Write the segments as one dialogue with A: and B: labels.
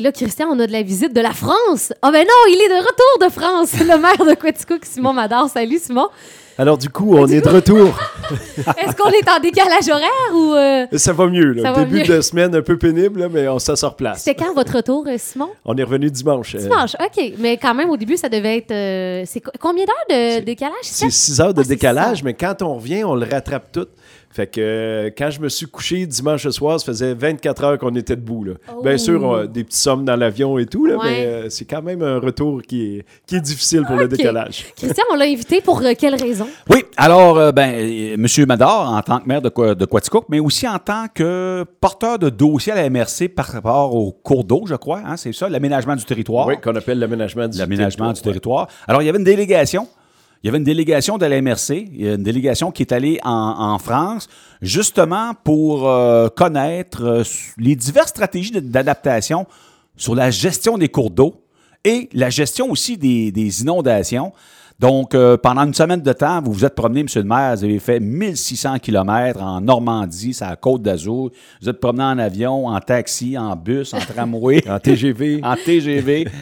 A: Et là, Christian, on a de la visite de la France. Ah ben non, il est de retour de France, le maire de Quaticook, Simon Mador. Salut, Simon.
B: Alors, du coup, on est de retour.
A: Est-ce qu'on est en décalage horaire ou... euh,
B: Ça va mieux. Là.
A: Ça va
B: Début
A: mieux?
B: de semaine un peu pénible, là, mais on ça se replace.
A: C'était quand votre retour, euh, Simon?
B: On est revenu dimanche. euh,
A: Dimanche, OK. Mais quand même, au début, ça devait être... euh, c'est co- combien d'heures de décalage?
B: C'est
A: sept?
B: 6 heures de
A: Ah,
B: décalage, mais quand on revient, on le rattrape tout. Fait que euh, quand je me suis couché dimanche soir, ça faisait 24 heures qu'on était debout. Là.
A: Oh.
B: Bien sûr, on a des petits sommes dans l'avion et tout, là,
A: Ouais.
B: mais euh, c'est quand même un retour qui est, qui est difficile pour le
A: Ok.
B: décalage.
A: Christian, on l'a invité pour euh, quelle raison?
C: Oui, alors, euh, ben, M. Mador, en tant que maire de, de Quaticook, mais aussi en tant que porteur de dossier à la MRC par rapport au cours d'eau, je crois, hein, c'est ça, l'aménagement du territoire.
B: Oui, qu'on appelle l'aménagement du
C: l'aménagement du
B: territoire.
C: territoire. Alors, il y avait une délégation. Il y avait une délégation de la MRC, une délégation qui est allée en, en France, justement pour euh, connaître euh, les diverses stratégies d'adaptation sur la gestion des cours d'eau et la gestion aussi des, des inondations. Donc, euh, pendant une semaine de temps, vous vous êtes promené, M. le maire, vous avez fait 1600 km en Normandie, c'est à la Côte d'Azur. Vous êtes promené en avion, en taxi, en bus, en tramway.
B: En TGV.
C: en TGV.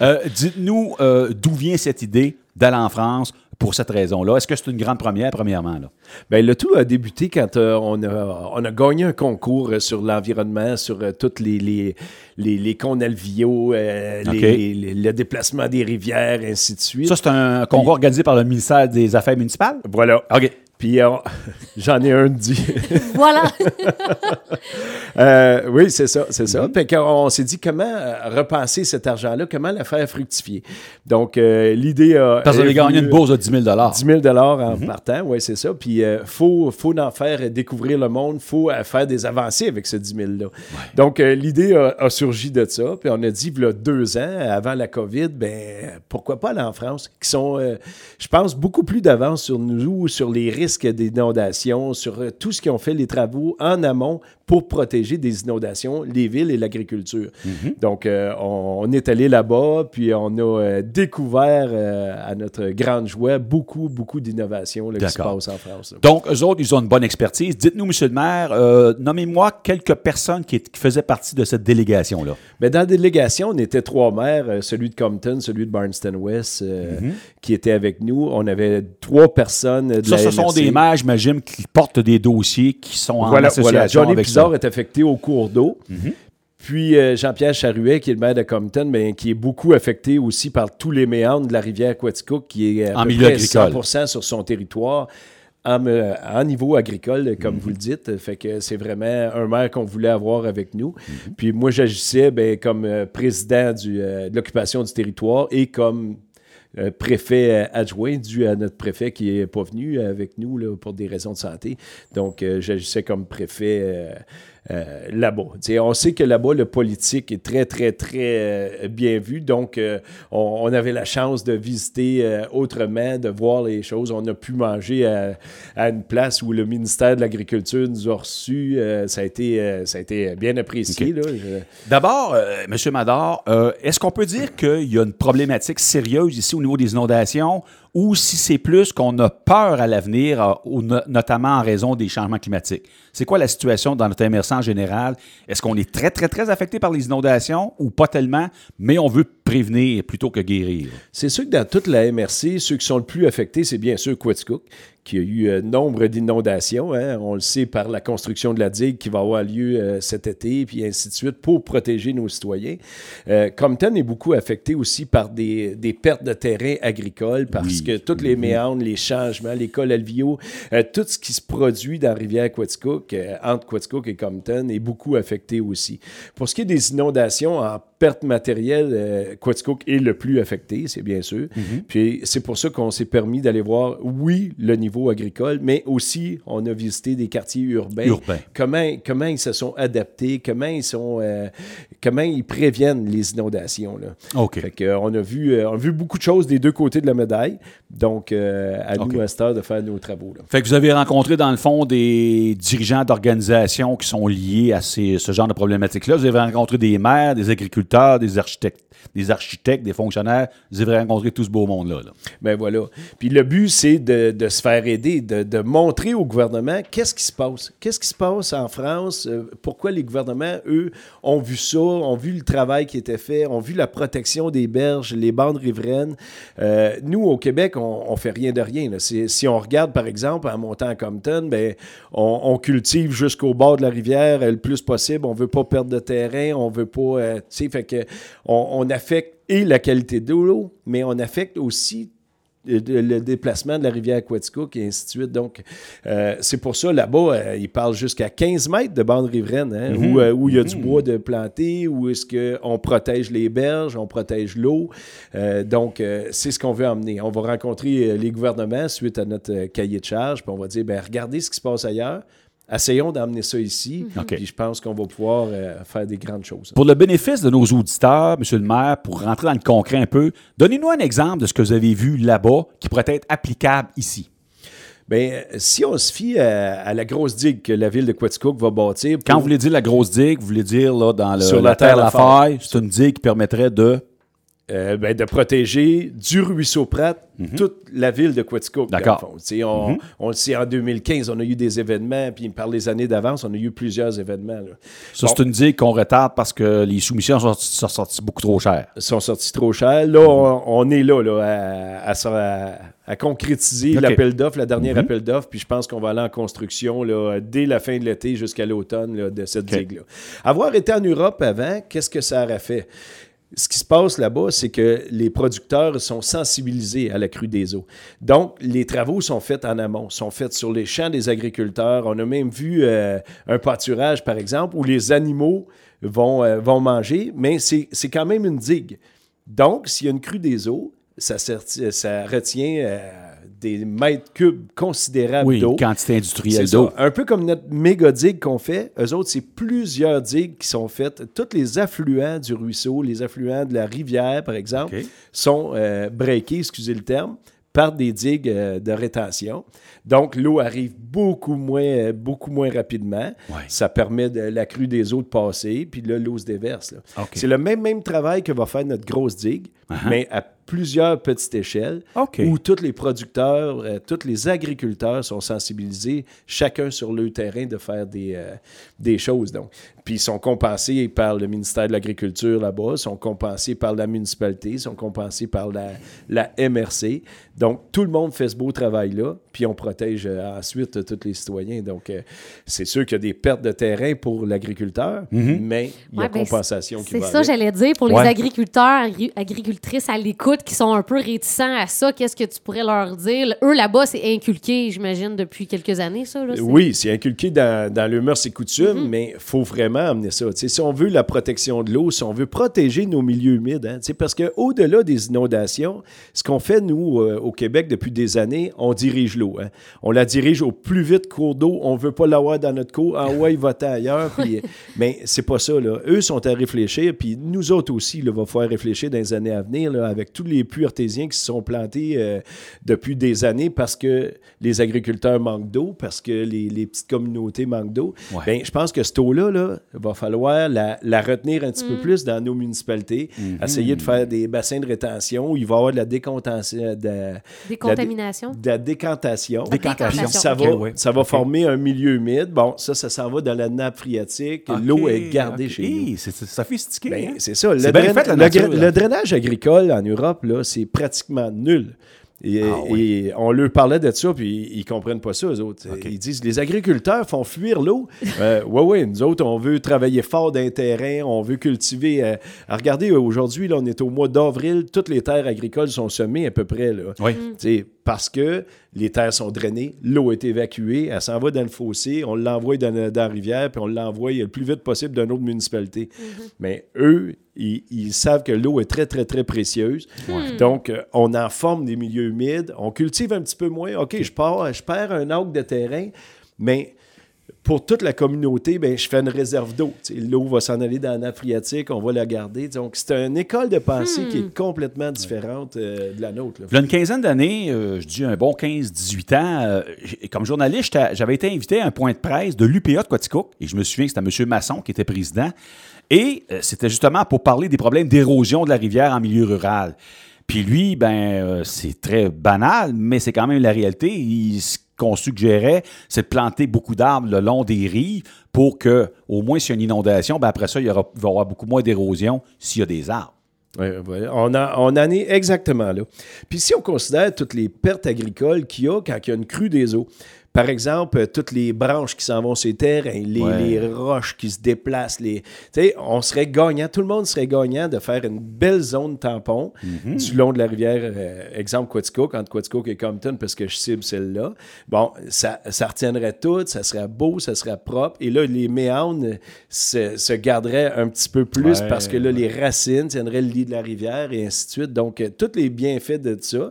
C: Euh, Dites-nous euh, d'où vient cette idée d'aller en France pour cette raison-là. Est-ce que c'est une grande première, premièrement? Là?
B: Ben, le tout a débuté quand euh, on, a, on a gagné un concours euh, sur l'environnement, sur euh, toutes les, les, euh, les- les- le déplacement des rivières, ainsi de suite.
C: Ça, c'est un concours organisé par le ministère des Affaires municipales?
B: voilà.
C: OK.
B: Puis euh, j'en ai un dit.
A: Voilà.
B: Euh, oui, c'est ça, c'est ça.
C: Mhm.
B: Fait qu'on s'est dit comment euh, repenser cet argent-là, comment la faire fructifier. Donc, euh, l'idée a.
C: Parce que vous avez gagné une bourse de 10 000
B: 10 000 en
C: Mhm.
B: partant, oui, c'est ça. Puis, il faut, faut en faire découvrir le monde, il faut faire des avancées avec ce 10 000-là. Donc, euh, l'idée a, a surgi de ça. Puis, on a dit, il y a deux ans, avant la COVID, ben pourquoi pas aller en France, qui sont, euh, je pense, beaucoup plus d'avance sur nous, sur les risques d'inondation, sur euh, tout ce qui ont fait les travaux en amont pour protéger des inondations, les villes et l'agriculture. Donc, euh, on, on est allé là-bas, puis on a euh, découvert, euh, à notre grande joie, beaucoup, beaucoup d'innovations là, qui se passent en France. là.
C: Donc, eux autres, ils ont une bonne expertise. Dites-nous, Monsieur le maire, nommez-moi quelques personnes qui, qui faisaient partie de cette délégation-là.
B: Mais dans la délégation, on était trois maires, celui de Compton, celui de Barnston-West, euh, qui étaient avec nous. On avait trois personnes de
C: Ça,
B: la
C: ce sont des maires, j'imagine, qui portent des dossiers qui sont en
B: Voilà,
C: association
B: voilà. Johnny
C: avec
B: Pizarre
C: Mhm.
B: est affecté au cours d'eau. Puis euh, Jean-Pierre Charuet, qui est le maire de Compton, mais qui est beaucoup affecté aussi par tous les méandres de la rivière Quaticook, qui est à
C: En
B: peu
C: milieu
B: près
C: agricole.
B: 100 sur son territoire. En, euh, en niveau agricole,
C: Mhm.
B: comme vous le dites. Fait que c'est vraiment un maire qu'on voulait avoir avec nous.
C: Mhm.
B: Puis moi, j'agissais ben, comme euh, président du, euh, de l'occupation du territoire et comme préfet euh, adjoint, dû à notre préfet qui n'est pas venu avec nous là, pour des raisons de santé. Donc, euh, j'agissais comme préfet euh, là-bas. On sait que là-bas, le politique est très, très, très euh, bien vu. Donc, euh, on, on avait la chance de visiter autrement, de voir les choses. On a pu manger à, à une place où le ministère de l'Agriculture nous a reçus. Ça, a été, ça a été bien apprécié. Je-
C: D'abord, M. Mador, est-ce qu'on peut dire qu'il y a une problématique sérieuse ici au niveau des inondations ou si c'est plus qu'on a peur à l'avenir, euh, notamment en raison des changements climatiques? C'est quoi la situation dans notre MRC en général? Est-ce qu'on est très, très, très affecté par les inondations ou pas tellement, mais on veut prévenir plutôt que guérir?
B: C'est sûr que dans toute la MRC, ceux qui sont le plus affectés, c'est bien sûr Quaticook, qui a eu euh, nombre d'inondations. hein. On le sait par la construction de la digue qui va avoir lieu euh, cet été, puis ainsi de suite, pour protéger nos citoyens. Euh, Compton est beaucoup affecté aussi par des, des pertes de terrain agricoles, parce
C: Oui.
B: que tous les méandres, les changements, les cols euh, tout ce qui se produit dans la rivière Quaticook, entre Quaticook et Compton, est beaucoup affecté aussi. Pour ce qui est des inondations en perte matérielle, euh, Quaticook est le plus affecté, c'est bien sûr. Puis c'est pour ça qu'on s'est permis d'aller voir, oui, le niveau agricole, mais aussi on a visité des quartiers urbains.
C: Urbains.
B: Comment, comment ils se sont adaptés, comment ils sont, euh, comment ils préviennent les inondations. Là.
C: OK.
B: Fait que, on, a vu, euh, on a vu beaucoup de choses des deux côtés de la médaille. Donc, euh, à
C: OK.
B: nous, à cette heure, de faire nos travaux. là.
C: Fait que vous avez rencontré, dans le fond, des dirigeants d'organisations qui sont liés à ces- ce genre de problématiques-là. Vous avez rencontré des maires, des agriculteurs, des architectes, des architectes, des fonctionnaires. Vous devriez rencontrer tout ce beau monde-là. là.
B: Ben voilà. Puis le but, c'est de, se faire aider, de, montrer au gouvernement qu'est-ce qui se passe. Qu'est-ce qui se passe en France? euh, pourquoi les gouvernements, eux, ont vu ça, ont vu le travail qui était fait, ont vu la protection des berges, les bandes riveraines? Euh, nous, au Québec, on, on fait rien de rien. Si on regarde, par exemple, en montant à Compton, ben, on, cultive jusqu'au bord de la rivière euh, le plus possible. On veut pas perdre de terrain, on veut pas... euh, fait que on, on affecte et la qualité de l'eau, mais on affecte aussi euh, le déplacement de la rivière Quaticook et ainsi de suite. Donc, euh, c'est pour ça, là-bas, euh, ils parlent jusqu'à 15 mètres de bande riveraine, hein, où, euh, où il y a du bois de planté, où est-ce qu'on protège les berges, on protège l'eau. Donc, c'est ce qu'on veut emmener. On va rencontrer les gouvernements suite à notre cahier de charge, puis on va dire, ben, regardez ce qui se passe ailleurs. Essayons d'emmener ça ici,
C: OK.
B: puis je pense qu'on va pouvoir euh, faire des grandes choses.
C: Pour le bénéfice de nos auditeurs, Monsieur le maire, pour rentrer dans le concret un peu, donnez-nous un exemple de ce que vous avez vu là-bas qui pourrait être applicable ici.
B: Ben, si on se fie à, à la grosse digue que la ville de Quaticook va bâtir...
C: Quand vous voulez dire la grosse digue, vous voulez dire là, dans le,
B: Sur
C: la,
B: la
C: terre
B: terre
C: la faille, c'est une digue qui permettrait de.
B: Euh, ben, de protéger du ruisseau Prat toute la ville de Quaticook.
C: Mhm. D'accord. Mhm.
B: On, le sait, en 2015, on a eu des événements, puis par les années d'avance, on a eu plusieurs événements. là.
C: Ça,
B: Bon.
C: c'est une digue qu'on retarde parce que les soumissions sont, sont sorties beaucoup trop chères.
B: sont sortis trop chers. Là, on, on est là, là à, à, à- à concrétiser l'appel d'offres, la dernière
C: Mhm.
B: appel d'offres, puis je pense qu'on va aller en construction là, dès la fin de l'été jusqu'à l'automne de cette
C: OK.
B: digue-là. Avoir été en Europe avant, qu'est-ce que ça aurait fait? Ce qui se passe là-bas, c'est que les producteurs sont sensibilisés à la crue des eaux. Donc, les travaux sont faits en amont, sont faits sur les champs des agriculteurs. On a même vu euh, un pâturage, par exemple, où les animaux vont, euh, vont manger, mais c'est quand même une digue. Donc, s'il y a une crue des eaux, ça retient euh, des mètres cubes considérables
C: Oui,
B: d'eau.
C: quantité industrielle d'eau.
B: Un peu comme notre méga digue qu'on fait, eux autres, c'est plusieurs digues qui sont faites. Tous les affluents du ruisseau, les affluents de la rivière, par exemple, sont euh, breakés, excusez le terme, par des digues euh, de rétention. Donc, l'eau arrive beaucoup moins, euh, beaucoup moins rapidement.
C: Ouais.
B: Ça permet de la crue des eaux de passer, puis là, l'eau se déverse. C'est le même, même travail que va faire notre grosse digue,
C: Uh-huh.
B: mais à plusieurs petites échelles, où tous les producteurs, euh, tous les agriculteurs sont sensibilisés, chacun sur le terrain, de faire des, euh, des choses. Donc. Puis ils sont compensés par le ministère de l'Agriculture là-bas, sont compensés par la municipalité, sont compensés par la, la MRC. Donc, tout le monde fait ce beau travail-là, puis on protège euh, ensuite euh, tous les citoyens. Donc, euh, c'est sûr qu'il y a des pertes de terrain pour l'agriculteur, mais il y a
A: Ouais, ben,
B: compensation qui
A: C'est
B: va
A: ça,
B: avec.
A: j'allais dire, pour les
C: Ouais.
A: agriculteurs, agricultrices à l'écoute qui sont un peu réticents à ça, qu'est-ce que tu pourrais leur dire? Eux, là-bas, c'est inculqué, j'imagine, depuis quelques années, ça. Là,
B: Oui, c'est inculqué dans, dans le mœurs et coutumes,
A: Mm-hmm.
B: mais il faut vraiment amener ça. Tu sais, si on veut la protection de l'eau, si on veut protéger nos milieux humides, hein, parce qu'au-delà des inondations, ce qu'on fait, nous, euh, au Québec, depuis des années, on dirige l'eau. hein. On la dirige au plus vite cours d'eau. On ne veut pas l'avoir dans notre cours. En ouais, il va ailleurs. Puis, mais c'est pas ça. Là. Eux sont à réfléchir, puis nous autres aussi, il va falloir réfléchir dans les années à venir, là, avec tous les puits artésiens qui se sont plantés euh, depuis des années parce que les agriculteurs manquent d'eau, parce que les, les petites communautés manquent d'eau.
C: Ouais.
B: Ben, je pense que cette eau-là, là, va falloir la, la retenir un petit peu plus dans nos municipalités, essayer de faire des bassins de rétention où il va y avoir de la décontention, de,
A: Décontamination.
B: de la décantation.
A: Décantation.
B: Puis ça va,
C: ouais.
B: ça va
C: Ok.
B: former un milieu humide. Bon, ça, ça s'en va dans la nappe phréatique. L'eau est gardée chez nous.
C: C'est sophistiqué.
B: Ben,
C: hein?
B: c'est ça. Le, drain-
C: fait, la
B: le drainage agricole en Europe, là, c'est pratiquement nul. Et,
C: Ah oui.
B: et on leur parlait de ça, puis ils comprennent pas ça, eux autres. Ils disent les agriculteurs font fuir l'eau. euh, ouais, ouais, nous autres, on veut travailler fort d'un terrain, on veut cultiver. euh, regardez, aujourd'hui, là, on est au mois d'avril, toutes les terres agricoles sont semées à peu près. Là.
C: Oui.
B: Parce que les terres sont drainées, l'eau est évacuée, elle s'en va dans le fossé, on l'envoie dans, la- dans la rivière, puis on l'envoie le plus vite possible d'une autre municipalité. Mais eux, ils, ils savent que l'eau est très, très, très précieuse. Donc, euh, on en forme des milieux humides, on cultive un petit peu moins. OK, je, pars, je perds un acre de terrain, mais pour toute la communauté, ben, je fais une réserve d'eau. L'eau va s'en aller dans la nappe phréatique, on va la garder. Donc, c'est une école de pensée qui est complètement différente euh, de la nôtre. là.
C: Il y a une quinzaine d'années, euh, je dis un bon 15-18 ans, euh, comme journaliste, j'avais été invité à un point de presse de l'UPA de Quaticook, et je me souviens que c'était M. Masson qui était président, et euh, c'était justement pour parler des problèmes d'érosion de la rivière en milieu rural. Puis lui, ben, euh, c'est très banal, mais c'est quand même la réalité. Il- qu'on suggérait, c'est de planter beaucoup d'arbres le long des rives pour que, au moins, s'il y a une inondation, ben après ça, il y, aura, beaucoup moins d'érosion s'il y a des arbres.
B: On, on en est exactement là. Puis si on considère toutes les pertes agricoles qu'il y a quand il y a une crue des eaux, par exemple, euh, toutes les branches qui s'en vont sur les terrains, les,
C: Ouais.
B: les roches qui se déplacent, les, on serait gagnant, tout le monde serait gagnant de faire une belle zone tampon
C: Mhm.
B: du long de la rivière, euh, exemple Quaticook, entre Quaticook et Compton, parce que je cible celle-là. Bon, ça, ça retiendrait tout, ça serait beau, ça serait propre. Et là, les méandres se, se garderaient un petit peu plus
C: Ouais,
B: parce que là, les racines tiendraient le lit de la rivière et ainsi de suite. Donc, euh, tous les bienfaits de ça.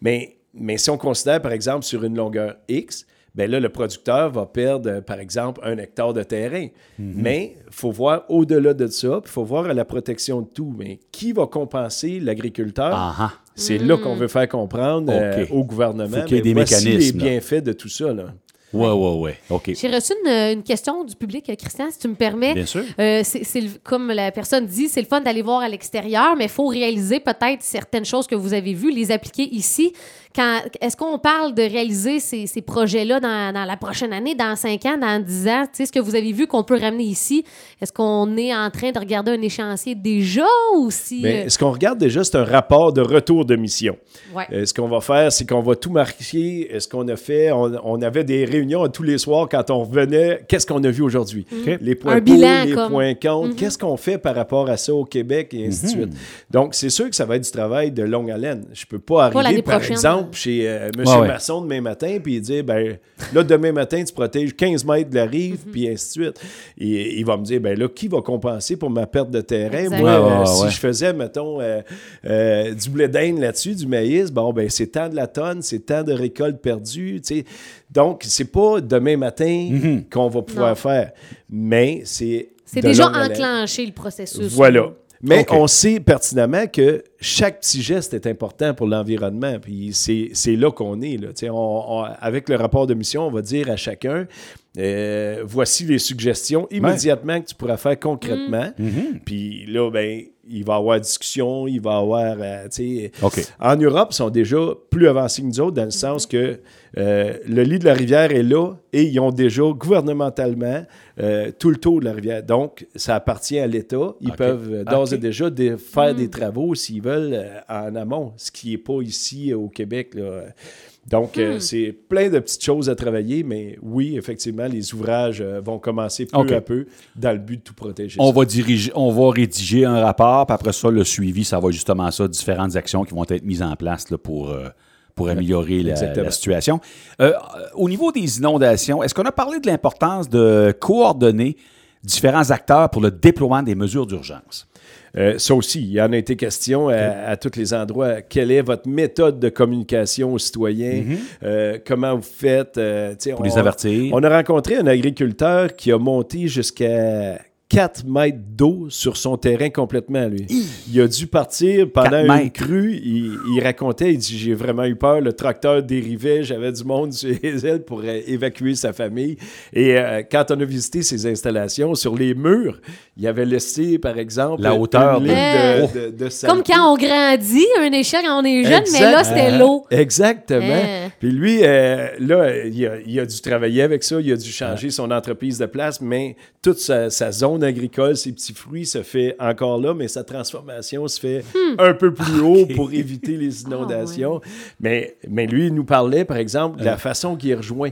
B: Mais, mais si on considère, par exemple, sur une longueur X, ben là, le producteur va perdre, euh, par exemple, un hectare de terrain. Mais il faut voir au-delà de ça, puis il faut voir à la protection de tout. Mais qui va compenser l'agriculteur? C'est là qu'on veut faire comprendre euh,
C: OK.
B: au gouvernement.
C: Faut qu'il y ait des
B: voici
C: mécanismes,
B: les
C: là.
B: bienfaits de tout ça. Là.
C: Ouais, ouais, ouais. OK.
A: J'ai reçu une, une question du public, euh, Christian, si tu me permets.
C: Bien sûr.
A: Euh, c'est, comme la personne dit, c'est le fun d'aller voir à l'extérieur, mais il faut réaliser peut-être certaines choses que vous avez vues, les appliquer ici. Quand, est-ce qu'on parle de réaliser ces, ces projets-là dans, dans la prochaine année, dans 5 ans, dans 10 ans? Tu sais, ce que vous avez vu qu'on peut ramener ici, est-ce qu'on est en train de regarder un échéancier déjà ou si...
B: Mais
A: euh,
B: ce qu'on regarde déjà, c'est un rapport de retour de mission.
A: ouais.
B: Euh, ce qu'on va faire, c'est qu'on va tout marquer. euh, Ce qu'on a fait, on, on avait des réunions tous les soirs quand on revenait. Qu'est-ce qu'on a vu aujourd'hui? Les points
A: Un
B: pour,
A: bilan,
B: les
A: comme.
B: points contre. Qu'est-ce qu'on fait par rapport à ça au Québec et ainsi de suite? Donc, c'est sûr que ça va être du travail de longue haleine. Je peux pas arriver, par
A: prochaine.
B: exemple, chez euh, M.
C: Ouais, ouais.
B: Masson demain matin puis dire, ben là, demain matin, tu protèges 15 mètres de la rive, puis ainsi de suite. Et il va me dire, ben là, qui va compenser pour ma perte de terrain? Moi,
C: Ouais, ouais,
B: euh,
C: ouais,
B: si je faisais, mettons, euh, euh, du blé d'Inde là-dessus, du maïs, bon, ben c'est tant de la tonne, c'est tant de récoltes perdues, tu sais. Donc, c'est pas demain matin
C: Mhm.
B: qu'on va pouvoir
A: Non.
B: faire, mais c'est
A: c'est déjà enclenché, le processus.
B: Voilà. Mais on sait pertinemment que chaque petit geste est important pour l'environnement. Puis c'est là qu'on est. Là. Tu sais, On, on- avec le rapport de mission, on va dire à chacun euh, voici les suggestions immédiatement que tu pourras faire concrètement.
C: Mhm.
B: Puis là, ben, il va y avoir discussion, il va y avoir. euh, tu sais,
C: OK.
B: En Europe, ils sont déjà plus avancés que nous autres dans le sens que euh, le lit de la rivière est là et ils ont déjà gouvernementalement euh, tout le tour de la rivière. Donc, ça appartient à l'État. Ils peuvent d'ores et déjà dé- faire des travaux s'ils veulent euh, en amont, ce qui n'est pas ici euh, au Québec. là. Donc, euh, c'est plein de petites choses à travailler, mais oui, effectivement, les ouvrages euh, vont commencer peu à peu dans le but de tout protéger.
C: On
B: ça.
C: va diriger, on va rédiger un rapport, puis après ça, le suivi, ça va justement ça, différentes actions qui vont être mises en place là, pour, euh, pour améliorer la, situation. Euh, au niveau des inondations, est-ce qu'on a parlé de l'importance de coordonner différents acteurs pour le déploiement des mesures d'urgence?
B: Euh, ça aussi, il y en a été question à, à tous les endroits. Quelle est votre méthode de communication aux citoyens? Euh, comment vous faites? euh.
C: Pour
B: on-
C: les avertir.
B: On a rencontré un agriculteur qui a monté jusqu'à 4 mètres d'eau sur son terrain complètement, lui. Il a dû partir pendant
C: 4
B: une crue. Il, il racontait, il dit, j'ai vraiment eu peur. Le tracteur dérivait, j'avais du monde sur les ailes pour euh, évacuer sa famille. Et euh, quand on a visité ses installations, sur les murs, il avait laissé, par exemple,
C: La hauteur
B: une
C: de-
B: ligne de, de, de
A: Comme quand on grandit, un échelle quand on est jeune, mais là, c'était l'eau.
B: Exactement.
A: Hein?
B: Puis lui, euh, là, il a, il a dû travailler avec ça, il a dû changer son entreprise de place, mais toute sa, sa zone agricole, ses petits fruits se fait encore là, mais sa transformation se fait
A: Hmm.
B: un peu plus haut pour éviter les inondations. mais, mais lui, il nous parlait, par exemple, de la façon qu'il rejoint.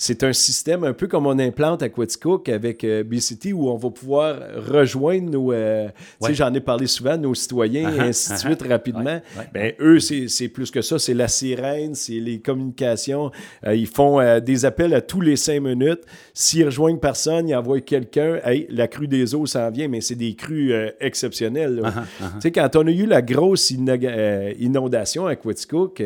B: C'est un système un peu comme on implante à Quaticook avec euh, BCT où on va pouvoir rejoindre nos. euh,
C: Ouais.
B: j'en ai parlé souvent, nos citoyens et
C: Ah,
B: ainsi de
C: ah,
B: suite rapidement.
C: ouais, ouais.
B: Ben, eux, c'est c'est plus que ça. C'est la sirène, c'est les communications. Euh, ils font euh, des appels à tous les cinq minutes. S'ils rejoignent personne, ils envoient quelqu'un. Hey, la crue des eaux s'en vient, mais c'est des crues exceptionnelles.
C: Ah,
B: Tu sais, quand on a eu la grosse inondation à Quaticook,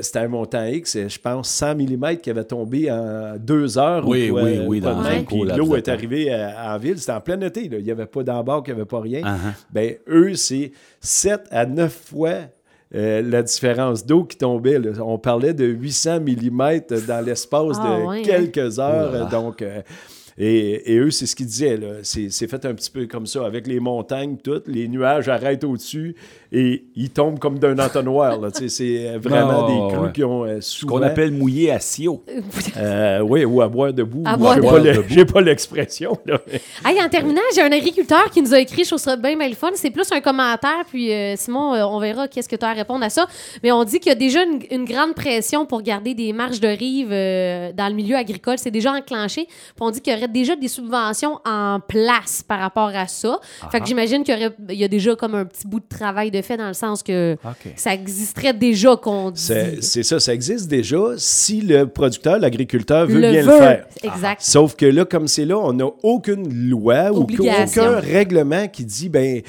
B: c'était un montant X, je pense 100 mm qui avait tombé en deux heures.
C: Oui,
B: ou quoi,
C: oui, oui, dans
A: un
B: même.
C: cours
B: Puis l'eau est
C: temps.
B: arrivée à- en ville. C'était en plein été. là. Il n'y avait pas d'embarque, il n'y avait pas rien.
C: Uh-huh.
B: Ben, eux, c'est 7 à 9 fois euh, la différence d'eau qui tombait. là. On parlait de 800 mm dans l'espace
A: Ah,
B: de
A: hein?
B: quelques heures. Donc, euh, et, et eux, c'est ce qu'ils disaient. là. C'est c'est fait un petit peu comme ça, avec les montagnes, toutes. Les nuages arrêtent au-dessus et ils tombent comme d'un entonnoir. C'est vraiment
C: Non,
B: des crues
C: ouais.
B: qui ont euh,
C: Ce
B: souvent...
C: qu'on appelle mouiller à Sio.
B: Euh, oui, ou à boire debout.
A: À
B: Je
A: boire
B: sais
A: debout.
B: pas le- J'ai pas l'expression. là.
A: Hey, en terminant, j'ai un agriculteur qui nous a écrit, je trouve ça bien, bien le fun. C'est plus un commentaire, puis euh, Simon, euh, on verra qu'est-ce que tu as à répondre à ça. Mais on dit qu'il y a déjà une, une grande pression pour garder des marges de rive euh, dans le milieu agricole. C'est déjà enclenché. Puis on dit qu'il y aurait déjà des subventions en place par rapport à ça. Fait que j'imagine qu'il y, aurait- il y a déjà comme un petit bout de travail de fait dans le sens que ça existerait déjà qu'on dit.
B: C'est ça, ça existe déjà si le producteur, l'agriculteur veut
A: le
B: bien
A: veut.
B: le faire.
A: Exact.
B: Sauf que là, comme c'est là, on n'a aucune loi ou aucun règlement qui dit, ben,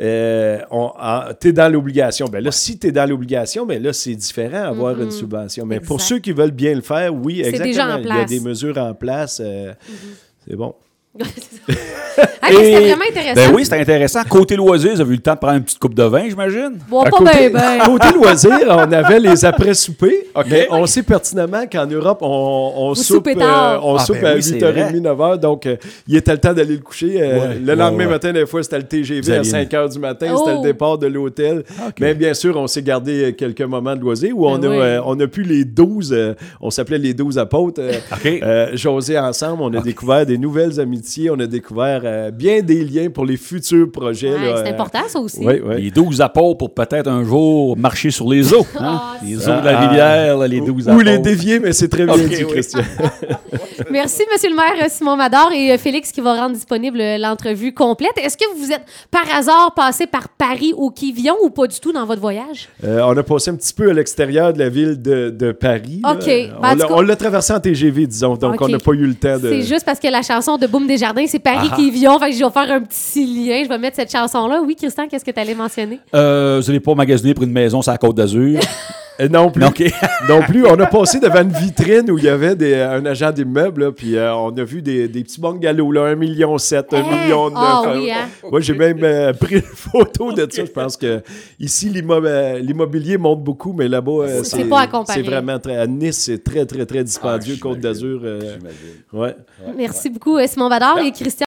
B: euh, ah, t'es dans l'obligation. Ben là, si t'es dans l'obligation, ben là, c'est différent avoir une subvention. Mais pour ceux qui veulent bien le faire, oui, exactement.
A: déjà en
B: Il y a des mesures en place. euh, C'est bon.
A: Mais C'était
C: Et-
A: vraiment intéressant.
C: Ben oui, c'était intéressant. Côté loisirs, vous avez eu le temps de prendre une petite coupe de vin, j'imagine?
A: Bon,
B: À
A: pas
B: côté,
A: ben.
B: côté loisirs, on avait les après-soupers. Mais on sait pertinemment qu'en Europe, on, on soupe,
A: tard.
B: on
C: Ah,
B: soupe
C: ben
B: à
C: oui, c'est
B: 8h30, 9h. Donc, euh, il était le temps d'aller le coucher. Euh,
C: Ouais,
B: le lendemain
C: ouais, ouais.
B: matin, des fois, c'était le TGV à
C: alliez-
B: 5h du matin.
A: Oh.
B: C'était le départ de l'hôtel.
C: OK.
B: Mais bien sûr, on s'est gardé euh, quelques moments de loisirs où on,
A: Ben
B: a,
A: oui.
B: euh, on a pu les 12, euh, on s'appelait les 12 apôtres, euh,
C: OK.
B: euh, jaser ensemble. On a découvert des nouvelles amitiés. On a découvert euh, bien des liens pour les futurs projets.
A: Ouais, c'est
B: euh,
A: important, ça aussi.
B: Oui, oui.
C: Les 12 apôtres pour peut-être un jour marcher sur les eaux. hein?
A: Ah,
C: les eaux de la
B: Ah.
C: rivière, là, les 12
B: Ou
C: apôtres.
B: les dévier, mais c'est très bien
C: Ok,
B: dit,
C: oui.
B: Christian.
A: Merci, Monsieur le maire Simon Mador et euh, Félix qui va rendre disponible euh, l'entrevue complète. Est-ce que vous êtes par hasard passé par Paris au Quivillon ou pas du tout dans votre voyage?
B: Euh, on a passé un petit peu à l'extérieur de la ville de, de Paris.
A: OK. Ben, en
B: on l'a- traversé en TGV, disons, donc on n'a pas eu le temps de...
A: C'est juste parce que la chanson de Boom Desjardins, c'est Paris-Quivillon. Fait que je vais faire un petit lien. Je vais mettre cette chanson-là. Oui, Christian, qu'est-ce que tu allais mentionner?
C: Euh, vous n'allez pas magasiner pour une maison sur la côte d'Azur?
B: Euh, non plus. Non plus. On a passé devant une vitrine où il y avait des- un agent d'immeuble, puis euh, on a vu des, des petits bungalows, là, 1,7 million, 1
A: Hein?
B: million 9.
A: Ah oui, hein?
B: Moi, j'ai même euh, pris une photo de ça. Je pense que ici, l'immo- euh, l'immobilier monte beaucoup, mais là-bas, euh,
A: C'est
B: vraiment très... À Nice, c'est très, très, très dispendieux.
C: Ah,
B: Côte d'Azur, euh,
C: J'imagine.
B: ouais.
A: Merci beaucoup, euh, Simon Bador et Christian.